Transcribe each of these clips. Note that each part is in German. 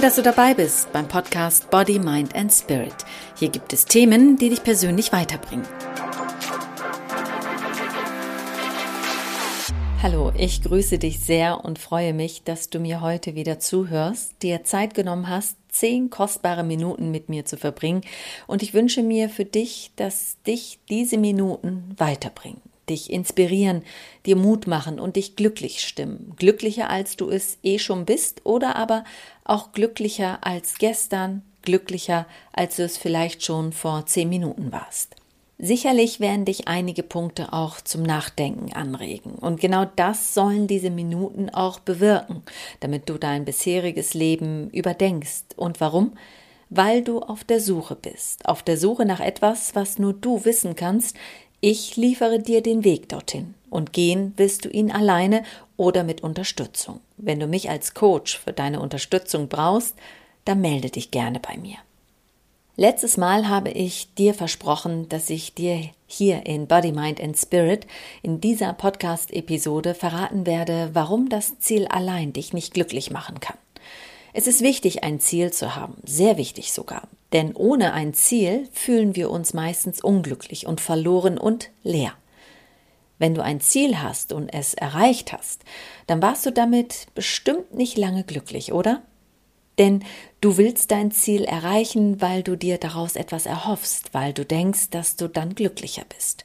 Toll, dass du dabei bist beim Podcast Body, Mind and Spirit. Hier gibt es Themen, die dich persönlich weiterbringen. Hallo, ich grüße dich sehr und freue mich, dass du mir heute wieder zuhörst, dir Zeit genommen hast, zehn kostbare Minuten mit mir zu verbringen und ich wünsche mir für dich, dass dich diese Minuten weiterbringen dich inspirieren, dir Mut machen und dich glücklich stimmen. Glücklicher als du es eh schon bist oder aber auch glücklicher als gestern, glücklicher als du es vielleicht schon vor zehn Minuten warst. Sicherlich werden dich einige Punkte auch zum Nachdenken anregen. Und genau das sollen diese Minuten auch bewirken, damit du dein bisheriges Leben überdenkst. Und warum? Weil du auf der Suche bist, auf der Suche nach etwas, was nur du wissen kannst, ich liefere dir den Weg dorthin und gehen wirst du ihn alleine oder mit Unterstützung. Wenn du mich als Coach für deine Unterstützung brauchst, dann melde dich gerne bei mir. Letztes Mal habe ich dir versprochen, dass ich dir hier in Body, Mind and Spirit in dieser Podcast-Episode verraten werde, warum das Ziel allein dich nicht glücklich machen kann. Es ist wichtig, ein Ziel zu haben, sehr wichtig sogar. Denn ohne ein Ziel fühlen wir uns meistens unglücklich und verloren und leer. Wenn du ein Ziel hast und es erreicht hast, dann warst du damit bestimmt nicht lange glücklich, oder? Denn du willst dein Ziel erreichen, weil du dir daraus etwas erhoffst, weil du denkst, dass du dann glücklicher bist,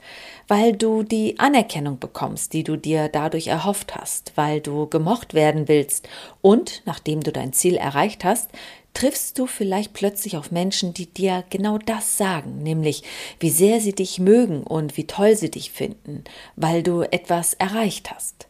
weil du die Anerkennung bekommst, die du dir dadurch erhofft hast, weil du gemocht werden willst und, nachdem du dein Ziel erreicht hast, triffst du vielleicht plötzlich auf Menschen, die dir genau das sagen, nämlich wie sehr sie dich mögen und wie toll sie dich finden, weil du etwas erreicht hast.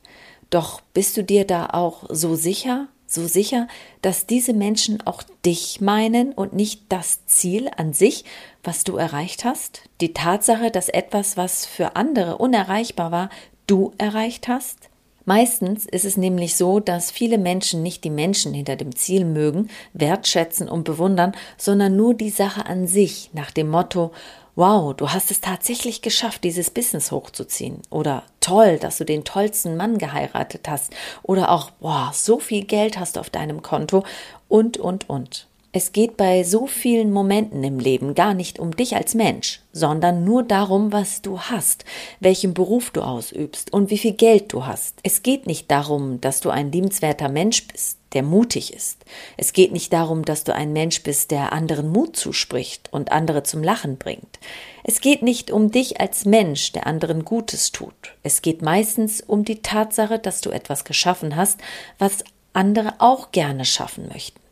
Doch bist du dir da auch so sicher, so sicher, dass diese Menschen auch dich meinen und nicht das Ziel an sich, was du erreicht hast? Die Tatsache, dass etwas, was für andere unerreichbar war, du erreicht hast? Meistens ist es nämlich so, dass viele Menschen nicht die Menschen hinter dem Ziel mögen, wertschätzen und bewundern, sondern nur die Sache an sich nach dem Motto Wow, du hast es tatsächlich geschafft, dieses Business hochzuziehen. Oder toll, dass du den tollsten Mann geheiratet hast. Oder auch, wow, so viel Geld hast du auf deinem Konto. Und, und, und. Es geht bei so vielen Momenten im Leben gar nicht um dich als Mensch, sondern nur darum, was du hast, welchen Beruf du ausübst und wie viel Geld du hast. Es geht nicht darum, dass du ein liebenswerter Mensch bist, der mutig ist. Es geht nicht darum, dass du ein Mensch bist, der anderen Mut zuspricht und andere zum Lachen bringt. Es geht nicht um dich als Mensch, der anderen Gutes tut. Es geht meistens um die Tatsache, dass du etwas geschaffen hast, was andere auch gerne schaffen möchten.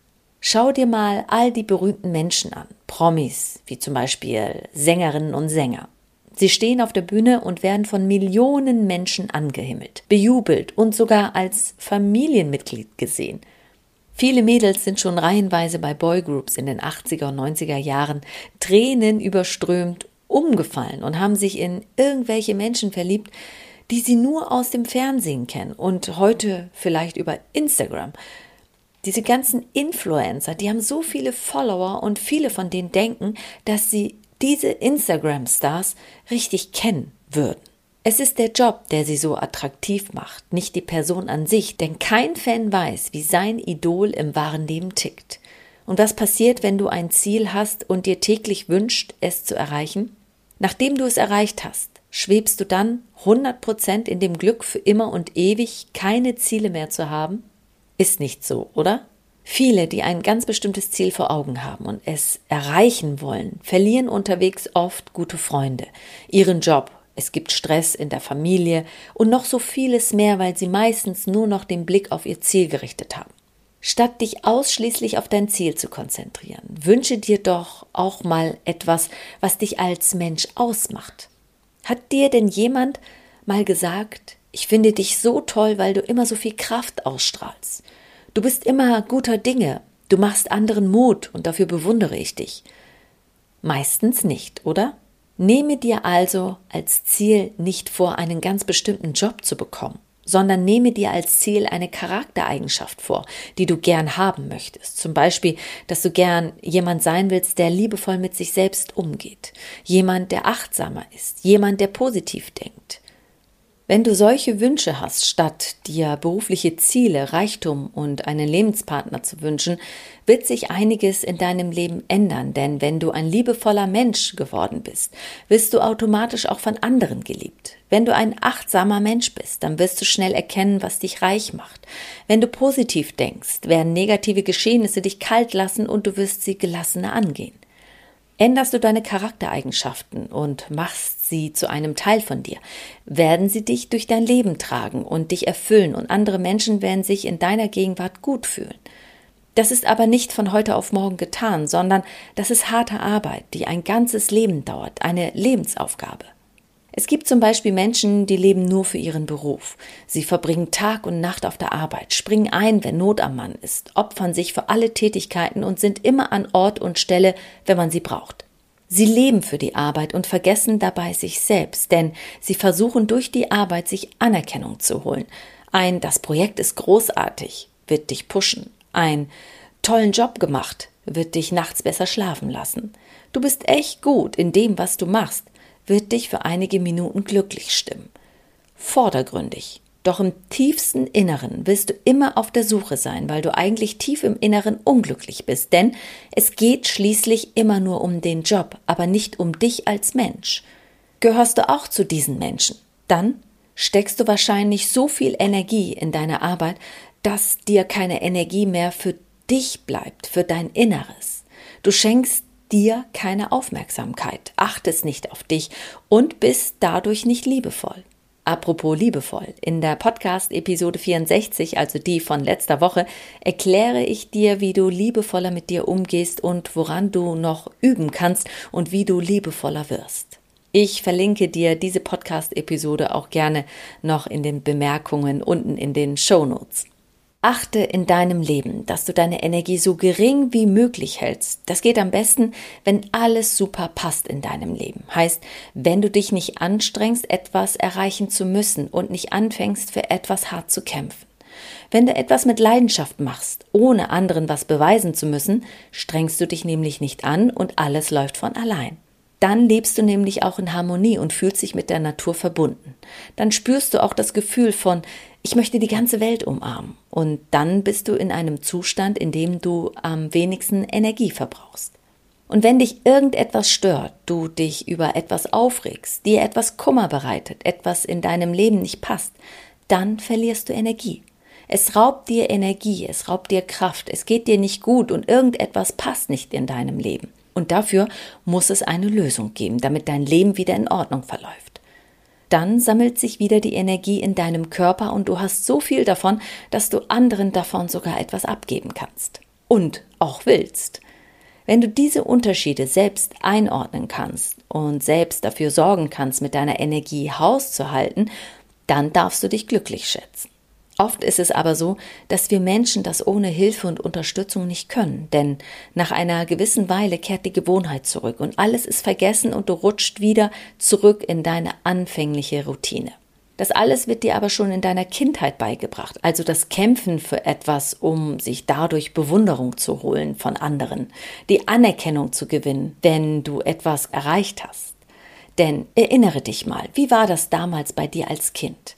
Schau dir mal all die berühmten Menschen an, Promis, wie zum Beispiel Sängerinnen und Sänger. Sie stehen auf der Bühne und werden von Millionen Menschen angehimmelt, bejubelt und sogar als Familienmitglied gesehen. Viele Mädels sind schon reihenweise bei Boygroups in den 80er und 90er Jahren Tränen überströmt umgefallen und haben sich in irgendwelche Menschen verliebt, die sie nur aus dem Fernsehen kennen und heute vielleicht über Instagram diese ganzen Influencer, die haben so viele Follower und viele von denen denken, dass sie diese Instagram-Stars richtig kennen würden. Es ist der Job, der sie so attraktiv macht, nicht die Person an sich, denn kein Fan weiß, wie sein Idol im wahren Leben tickt. Und was passiert, wenn du ein Ziel hast und dir täglich wünscht, es zu erreichen? Nachdem du es erreicht hast, schwebst du dann 100% in dem Glück für immer und ewig keine Ziele mehr zu haben? Ist nicht so, oder? Viele, die ein ganz bestimmtes Ziel vor Augen haben und es erreichen wollen, verlieren unterwegs oft gute Freunde, ihren Job, es gibt Stress in der Familie und noch so vieles mehr, weil sie meistens nur noch den Blick auf ihr Ziel gerichtet haben. Statt dich ausschließlich auf dein Ziel zu konzentrieren, wünsche dir doch auch mal etwas, was dich als Mensch ausmacht. Hat dir denn jemand mal gesagt, ich finde dich so toll, weil du immer so viel Kraft ausstrahlst. Du bist immer guter Dinge. Du machst anderen Mut und dafür bewundere ich dich. Meistens nicht, oder? Nehme dir also als Ziel nicht vor, einen ganz bestimmten Job zu bekommen, sondern nehme dir als Ziel eine Charaktereigenschaft vor, die du gern haben möchtest. Zum Beispiel, dass du gern jemand sein willst, der liebevoll mit sich selbst umgeht, jemand, der achtsamer ist, jemand, der positiv denkt. Wenn du solche Wünsche hast, statt dir berufliche Ziele, Reichtum und einen Lebenspartner zu wünschen, wird sich einiges in deinem Leben ändern, denn wenn du ein liebevoller Mensch geworden bist, wirst du automatisch auch von anderen geliebt. Wenn du ein achtsamer Mensch bist, dann wirst du schnell erkennen, was dich reich macht. Wenn du positiv denkst, werden negative Geschehnisse dich kalt lassen und du wirst sie gelassener angehen. Änderst du deine Charaktereigenschaften und machst sie zu einem Teil von dir, werden sie dich durch dein Leben tragen und dich erfüllen und andere Menschen werden sich in deiner Gegenwart gut fühlen. Das ist aber nicht von heute auf morgen getan, sondern das ist harte Arbeit, die ein ganzes Leben dauert, eine Lebensaufgabe. Es gibt zum Beispiel Menschen, die leben nur für ihren Beruf. Sie verbringen Tag und Nacht auf der Arbeit, springen ein, wenn Not am Mann ist, opfern sich für alle Tätigkeiten und sind immer an Ort und Stelle, wenn man sie braucht. Sie leben für die Arbeit und vergessen dabei sich selbst, denn sie versuchen durch die Arbeit sich Anerkennung zu holen. Ein Das Projekt ist großartig wird dich pushen. Ein tollen Job gemacht wird dich nachts besser schlafen lassen. Du bist echt gut in dem, was du machst wird dich für einige Minuten glücklich stimmen. Vordergründig. Doch im tiefsten Inneren wirst du immer auf der Suche sein, weil du eigentlich tief im Inneren unglücklich bist, denn es geht schließlich immer nur um den Job, aber nicht um dich als Mensch. Gehörst du auch zu diesen Menschen? Dann steckst du wahrscheinlich so viel Energie in deine Arbeit, dass dir keine Energie mehr für dich bleibt, für dein Inneres. Du schenkst dir keine Aufmerksamkeit, achtest nicht auf dich und bist dadurch nicht liebevoll. Apropos liebevoll, in der Podcast-Episode 64, also die von letzter Woche, erkläre ich dir, wie du liebevoller mit dir umgehst und woran du noch üben kannst und wie du liebevoller wirst. Ich verlinke dir diese Podcast-Episode auch gerne noch in den Bemerkungen unten in den Show Notes. Achte in deinem Leben, dass du deine Energie so gering wie möglich hältst. Das geht am besten, wenn alles super passt in deinem Leben. Heißt, wenn du dich nicht anstrengst, etwas erreichen zu müssen und nicht anfängst, für etwas hart zu kämpfen. Wenn du etwas mit Leidenschaft machst, ohne anderen was beweisen zu müssen, strengst du dich nämlich nicht an und alles läuft von allein. Dann lebst du nämlich auch in Harmonie und fühlst dich mit der Natur verbunden. Dann spürst du auch das Gefühl von, ich möchte die ganze Welt umarmen. Und dann bist du in einem Zustand, in dem du am wenigsten Energie verbrauchst. Und wenn dich irgendetwas stört, du dich über etwas aufregst, dir etwas Kummer bereitet, etwas in deinem Leben nicht passt, dann verlierst du Energie. Es raubt dir Energie, es raubt dir Kraft, es geht dir nicht gut und irgendetwas passt nicht in deinem Leben. Und dafür muss es eine Lösung geben, damit dein Leben wieder in Ordnung verläuft. Dann sammelt sich wieder die Energie in deinem Körper und du hast so viel davon, dass du anderen davon sogar etwas abgeben kannst. Und auch willst. Wenn du diese Unterschiede selbst einordnen kannst und selbst dafür sorgen kannst, mit deiner Energie Haus zu halten, dann darfst du dich glücklich schätzen. Oft ist es aber so, dass wir Menschen das ohne Hilfe und Unterstützung nicht können, denn nach einer gewissen Weile kehrt die Gewohnheit zurück und alles ist vergessen und du rutscht wieder zurück in deine anfängliche Routine. Das alles wird dir aber schon in deiner Kindheit beigebracht, also das Kämpfen für etwas, um sich dadurch Bewunderung zu holen von anderen, die Anerkennung zu gewinnen, wenn du etwas erreicht hast. Denn erinnere dich mal, wie war das damals bei dir als Kind?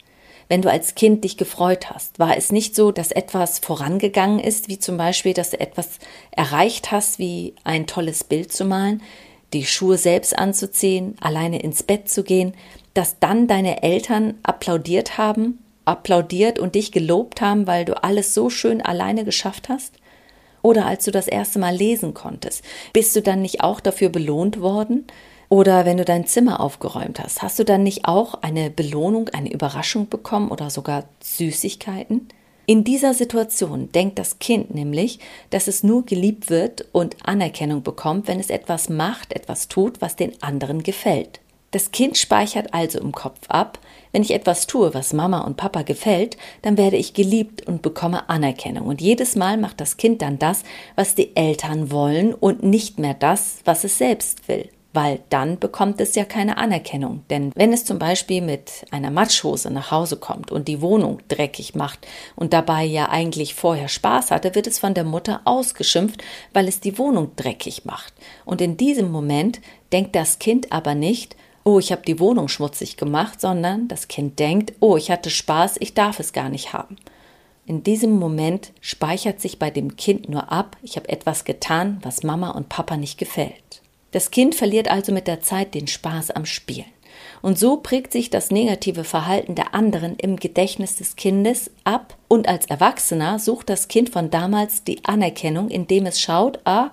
Wenn du als Kind dich gefreut hast? War es nicht so, dass etwas vorangegangen ist, wie zum Beispiel, dass du etwas erreicht hast, wie ein tolles Bild zu malen, die Schuhe selbst anzuziehen, alleine ins Bett zu gehen, dass dann deine Eltern applaudiert haben, applaudiert und dich gelobt haben, weil du alles so schön alleine geschafft hast? Oder als du das erste Mal lesen konntest, bist du dann nicht auch dafür belohnt worden? Oder wenn du dein Zimmer aufgeräumt hast, hast du dann nicht auch eine Belohnung, eine Überraschung bekommen oder sogar Süßigkeiten? In dieser Situation denkt das Kind nämlich, dass es nur geliebt wird und Anerkennung bekommt, wenn es etwas macht, etwas tut, was den anderen gefällt. Das Kind speichert also im Kopf ab, wenn ich etwas tue, was Mama und Papa gefällt, dann werde ich geliebt und bekomme Anerkennung. Und jedes Mal macht das Kind dann das, was die Eltern wollen und nicht mehr das, was es selbst will weil dann bekommt es ja keine Anerkennung. Denn wenn es zum Beispiel mit einer Matschhose nach Hause kommt und die Wohnung dreckig macht und dabei ja eigentlich vorher Spaß hatte, wird es von der Mutter ausgeschimpft, weil es die Wohnung dreckig macht. Und in diesem Moment denkt das Kind aber nicht, oh, ich habe die Wohnung schmutzig gemacht, sondern das Kind denkt, oh, ich hatte Spaß, ich darf es gar nicht haben. In diesem Moment speichert sich bei dem Kind nur ab, ich habe etwas getan, was Mama und Papa nicht gefällt. Das Kind verliert also mit der Zeit den Spaß am Spielen. Und so prägt sich das negative Verhalten der anderen im Gedächtnis des Kindes ab und als Erwachsener sucht das Kind von damals die Anerkennung, indem es schaut, ah,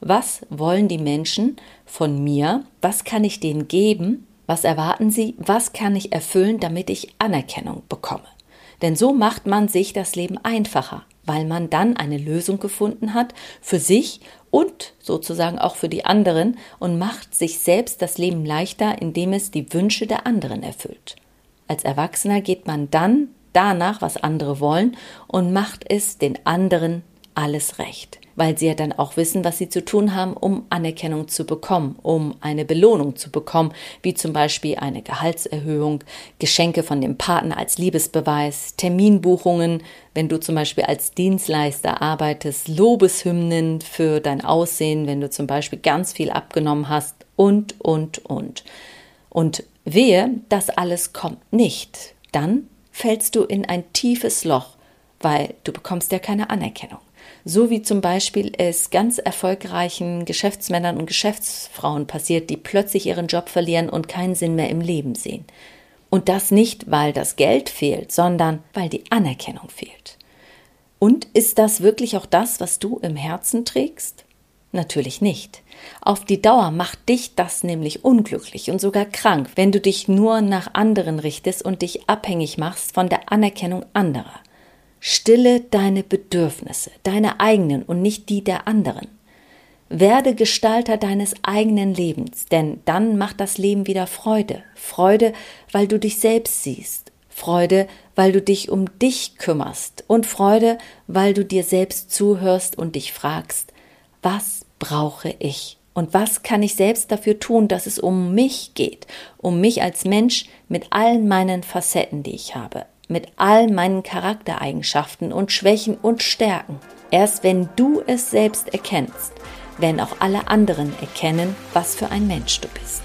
was wollen die Menschen von mir, was kann ich denen geben, was erwarten sie, was kann ich erfüllen, damit ich Anerkennung bekomme. Denn so macht man sich das Leben einfacher, weil man dann eine Lösung gefunden hat für sich und sozusagen auch für die anderen und macht sich selbst das Leben leichter, indem es die Wünsche der anderen erfüllt. Als Erwachsener geht man dann danach, was andere wollen und macht es den anderen alles recht weil sie ja dann auch wissen, was sie zu tun haben, um Anerkennung zu bekommen, um eine Belohnung zu bekommen, wie zum Beispiel eine Gehaltserhöhung, Geschenke von dem Partner als Liebesbeweis, Terminbuchungen, wenn du zum Beispiel als Dienstleister arbeitest, Lobeshymnen für dein Aussehen, wenn du zum Beispiel ganz viel abgenommen hast und, und, und. Und wehe, das alles kommt nicht, dann fällst du in ein tiefes Loch, weil du bekommst ja keine Anerkennung so wie zum Beispiel es ganz erfolgreichen Geschäftsmännern und Geschäftsfrauen passiert, die plötzlich ihren Job verlieren und keinen Sinn mehr im Leben sehen. Und das nicht, weil das Geld fehlt, sondern weil die Anerkennung fehlt. Und ist das wirklich auch das, was du im Herzen trägst? Natürlich nicht. Auf die Dauer macht dich das nämlich unglücklich und sogar krank, wenn du dich nur nach anderen richtest und dich abhängig machst von der Anerkennung anderer. Stille deine Bedürfnisse, deine eigenen und nicht die der anderen. Werde Gestalter deines eigenen Lebens, denn dann macht das Leben wieder Freude. Freude, weil du dich selbst siehst. Freude, weil du dich um dich kümmerst. Und Freude, weil du dir selbst zuhörst und dich fragst, was brauche ich? Und was kann ich selbst dafür tun, dass es um mich geht? Um mich als Mensch mit allen meinen Facetten, die ich habe mit all meinen Charaktereigenschaften und Schwächen und Stärken. Erst wenn du es selbst erkennst, werden auch alle anderen erkennen, was für ein Mensch du bist.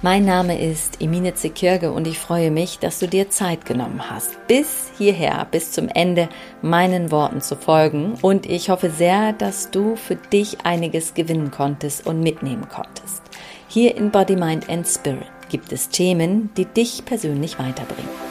Mein Name ist Emine Zekirge und ich freue mich, dass du dir Zeit genommen hast, bis hierher, bis zum Ende meinen Worten zu folgen. Und ich hoffe sehr, dass du für dich einiges gewinnen konntest und mitnehmen konntest. Hier in Body, Mind and Spirit gibt es Themen, die dich persönlich weiterbringen.